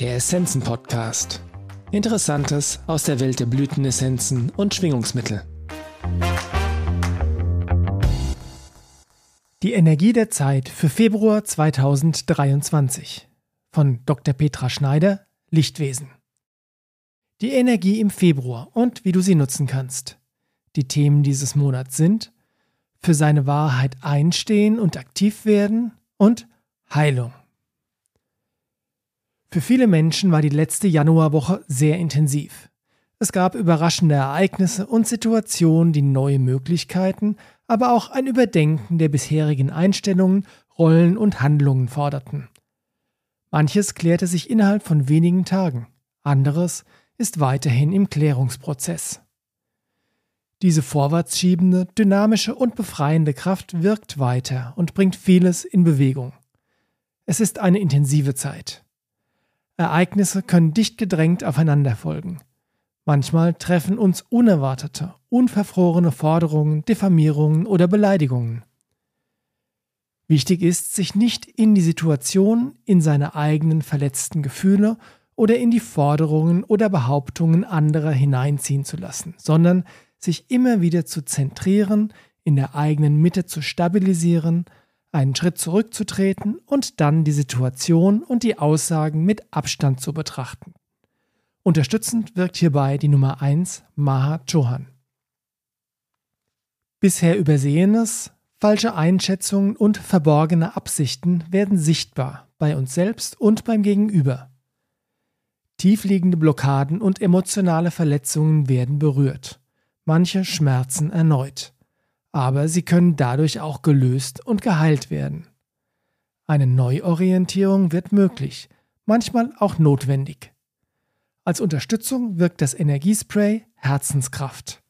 Der Essenzen-Podcast. Interessantes aus der Welt der Blütenessenzen und Schwingungsmittel. Die Energie der Zeit für Februar 2023 von Dr. Petra Schneider, Lichtwesen. Die Energie im Februar und wie du sie nutzen kannst. Die Themen dieses Monats sind für seine Wahrheit einstehen und aktiv werden und Heilung. Für viele Menschen war die letzte Januarwoche sehr intensiv. Es gab überraschende Ereignisse und Situationen, die neue Möglichkeiten, aber auch ein Überdenken der bisherigen Einstellungen, Rollen und Handlungen forderten. Manches klärte sich innerhalb von wenigen Tagen, anderes ist weiterhin im Klärungsprozess. Diese vorwärtsschiebende, dynamische und befreiende Kraft wirkt weiter und bringt vieles in Bewegung. Es ist eine intensive Zeit. Ereignisse können dicht gedrängt aufeinander folgen. Manchmal treffen uns unerwartete, unverfrorene Forderungen, Diffamierungen oder Beleidigungen. Wichtig ist, sich nicht in die Situation, in seine eigenen verletzten Gefühle oder in die Forderungen oder Behauptungen anderer hineinziehen zu lassen, sondern sich immer wieder zu zentrieren, in der eigenen Mitte zu stabilisieren einen Schritt zurückzutreten und dann die Situation und die Aussagen mit Abstand zu betrachten. Unterstützend wirkt hierbei die Nummer 1 Maha Chohan. Bisher Übersehenes, falsche Einschätzungen und verborgene Absichten werden sichtbar bei uns selbst und beim Gegenüber. Tiefliegende Blockaden und emotionale Verletzungen werden berührt. Manche schmerzen erneut aber sie können dadurch auch gelöst und geheilt werden. Eine Neuorientierung wird möglich, manchmal auch notwendig. Als Unterstützung wirkt das Energiespray Herzenskraft.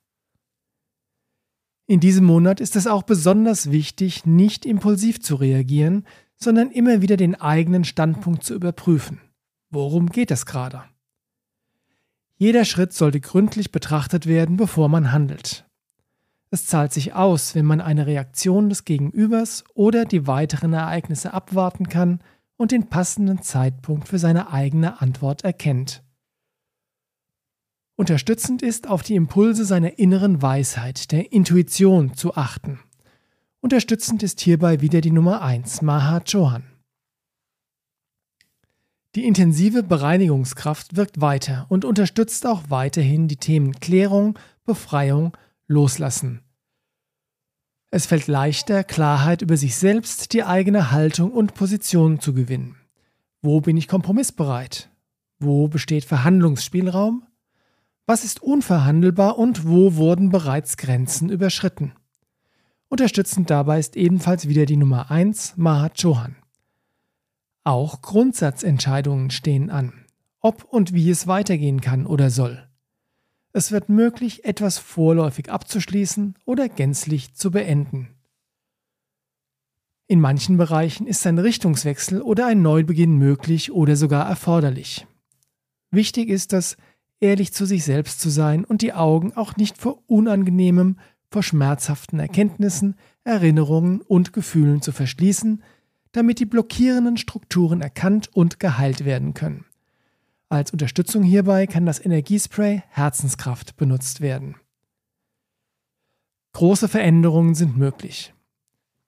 In diesem Monat ist es auch besonders wichtig, nicht impulsiv zu reagieren, sondern immer wieder den eigenen Standpunkt zu überprüfen. Worum geht es gerade? Jeder Schritt sollte gründlich betrachtet werden, bevor man handelt. Es zahlt sich aus, wenn man eine Reaktion des Gegenübers oder die weiteren Ereignisse abwarten kann und den passenden Zeitpunkt für seine eigene Antwort erkennt. Unterstützend ist, auf die Impulse seiner inneren Weisheit, der Intuition zu achten. Unterstützend ist hierbei wieder die Nummer 1, Maha Chohan. Die intensive Bereinigungskraft wirkt weiter und unterstützt auch weiterhin die Themen Klärung, Befreiung, Loslassen. Es fällt leichter, Klarheit über sich selbst, die eigene Haltung und Position zu gewinnen. Wo bin ich kompromissbereit? Wo besteht Verhandlungsspielraum? Was ist unverhandelbar und wo wurden bereits Grenzen überschritten? Unterstützend dabei ist ebenfalls wieder die Nummer 1, Mahat Chohan. Auch Grundsatzentscheidungen stehen an, ob und wie es weitergehen kann oder soll. Es wird möglich, etwas vorläufig abzuschließen oder gänzlich zu beenden. In manchen Bereichen ist ein Richtungswechsel oder ein Neubeginn möglich oder sogar erforderlich. Wichtig ist es, ehrlich zu sich selbst zu sein und die Augen auch nicht vor unangenehmem, vor schmerzhaften Erkenntnissen, Erinnerungen und Gefühlen zu verschließen, damit die blockierenden Strukturen erkannt und geheilt werden können. Als Unterstützung hierbei kann das Energiespray Herzenskraft benutzt werden. Große Veränderungen sind möglich.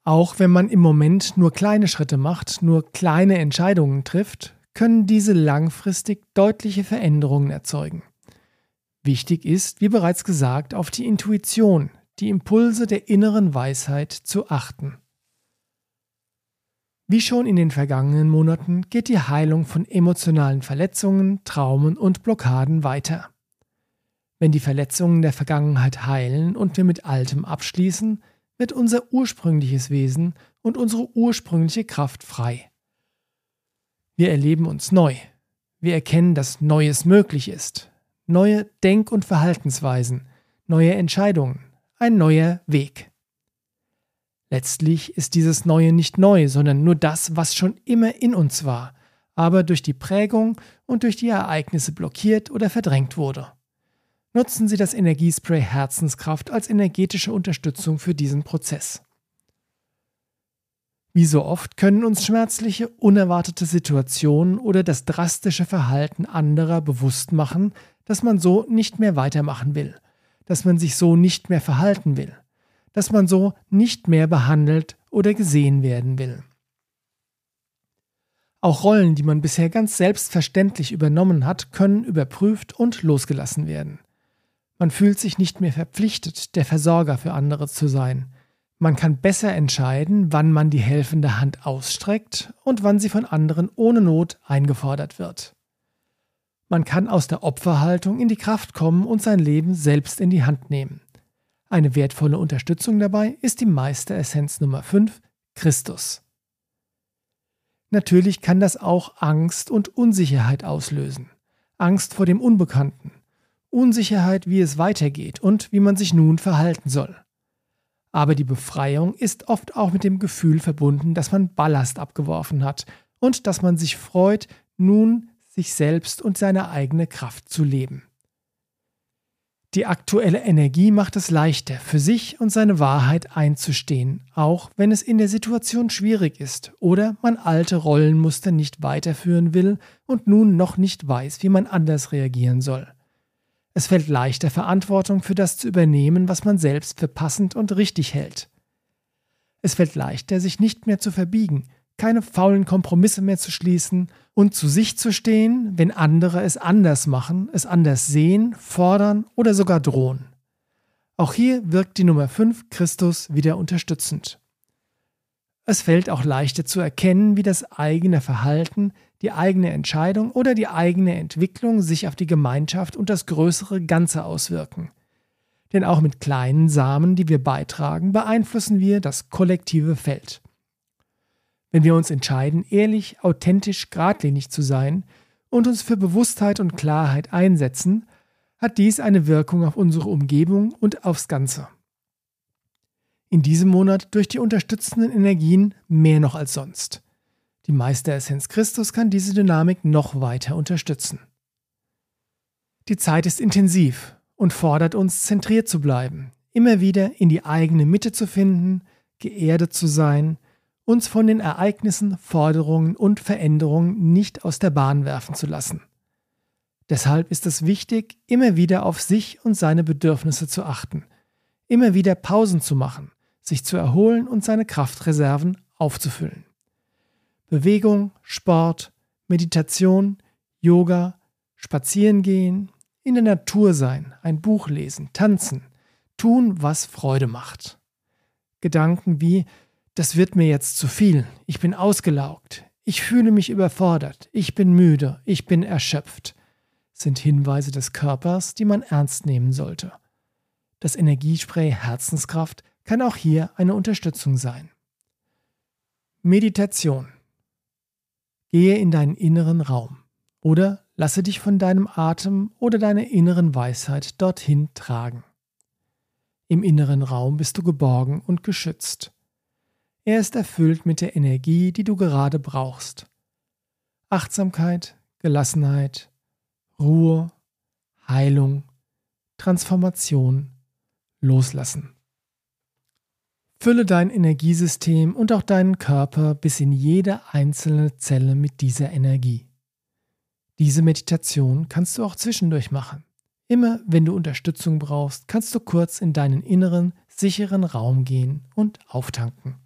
Auch wenn man im Moment nur kleine Schritte macht, nur kleine Entscheidungen trifft, können diese langfristig deutliche Veränderungen erzeugen. Wichtig ist, wie bereits gesagt, auf die Intuition, die Impulse der inneren Weisheit zu achten. Wie schon in den vergangenen Monaten geht die Heilung von emotionalen Verletzungen, Traumen und Blockaden weiter. Wenn die Verletzungen der Vergangenheit heilen und wir mit Altem abschließen, wird unser ursprüngliches Wesen und unsere ursprüngliche Kraft frei. Wir erleben uns neu. Wir erkennen, dass Neues möglich ist. Neue Denk- und Verhaltensweisen, neue Entscheidungen, ein neuer Weg. Letztlich ist dieses Neue nicht neu, sondern nur das, was schon immer in uns war, aber durch die Prägung und durch die Ereignisse blockiert oder verdrängt wurde. Nutzen Sie das Energiespray Herzenskraft als energetische Unterstützung für diesen Prozess. Wie so oft können uns schmerzliche, unerwartete Situationen oder das drastische Verhalten anderer bewusst machen, dass man so nicht mehr weitermachen will, dass man sich so nicht mehr verhalten will, dass man so nicht mehr behandelt oder gesehen werden will. Auch Rollen, die man bisher ganz selbstverständlich übernommen hat, können überprüft und losgelassen werden. Man fühlt sich nicht mehr verpflichtet, der Versorger für andere zu sein. Man kann besser entscheiden, wann man die helfende Hand ausstreckt und wann sie von anderen ohne Not eingefordert wird. Man kann aus der Opferhaltung in die Kraft kommen und sein Leben selbst in die Hand nehmen. Eine wertvolle Unterstützung dabei ist die Meisteressenz Nummer 5, Christus. Natürlich kann das auch Angst und Unsicherheit auslösen. Angst vor dem Unbekannten, Unsicherheit, wie es weitergeht und wie man sich nun verhalten soll. Aber die Befreiung ist oft auch mit dem Gefühl verbunden, dass man Ballast abgeworfen hat und dass man sich freut, nun sich selbst und seine eigene Kraft zu leben. Die aktuelle Energie macht es leichter, für sich und seine Wahrheit einzustehen, auch wenn es in der Situation schwierig ist oder man alte Rollenmuster nicht weiterführen will und nun noch nicht weiß, wie man anders reagieren soll. Es fällt leichter, Verantwortung für das zu übernehmen, was man selbst für passend und richtig hält. Es fällt leichter, sich nicht mehr zu verbiegen, keine faulen Kompromisse mehr zu schließen und zu sich zu stehen, wenn andere es anders machen, es anders sehen, fordern oder sogar drohen. Auch hier wirkt die Nummer 5 Christus wieder unterstützend. Es fällt auch leichter zu erkennen, wie das eigene Verhalten die eigene Entscheidung oder die eigene Entwicklung sich auf die Gemeinschaft und das größere Ganze auswirken. Denn auch mit kleinen Samen, die wir beitragen, beeinflussen wir das kollektive Feld. Wenn wir uns entscheiden, ehrlich, authentisch, geradlinig zu sein und uns für Bewusstheit und Klarheit einsetzen, hat dies eine Wirkung auf unsere Umgebung und aufs Ganze. In diesem Monat durch die unterstützenden Energien mehr noch als sonst. Die Meisteressenz Christus kann diese Dynamik noch weiter unterstützen. Die Zeit ist intensiv und fordert uns, zentriert zu bleiben, immer wieder in die eigene Mitte zu finden, geerdet zu sein, uns von den Ereignissen, Forderungen und Veränderungen nicht aus der Bahn werfen zu lassen. Deshalb ist es wichtig, immer wieder auf sich und seine Bedürfnisse zu achten, immer wieder Pausen zu machen, sich zu erholen und seine Kraftreserven aufzufüllen. Bewegung, Sport, Meditation, Yoga, Spazierengehen, in der Natur sein, ein Buch lesen, tanzen, tun, was Freude macht. Gedanken wie, das wird mir jetzt zu viel, ich bin ausgelaugt, ich fühle mich überfordert, ich bin müde, ich bin erschöpft, sind Hinweise des Körpers, die man ernst nehmen sollte. Das Energiespray Herzenskraft kann auch hier eine Unterstützung sein. Meditation Gehe in deinen inneren Raum oder lasse dich von deinem Atem oder deiner inneren Weisheit dorthin tragen. Im inneren Raum bist du geborgen und geschützt. Er ist erfüllt mit der Energie, die du gerade brauchst. Achtsamkeit, Gelassenheit, Ruhe, Heilung, Transformation, Loslassen. Fülle dein Energiesystem und auch deinen Körper bis in jede einzelne Zelle mit dieser Energie. Diese Meditation kannst du auch zwischendurch machen. Immer wenn du Unterstützung brauchst, kannst du kurz in deinen inneren, sicheren Raum gehen und auftanken.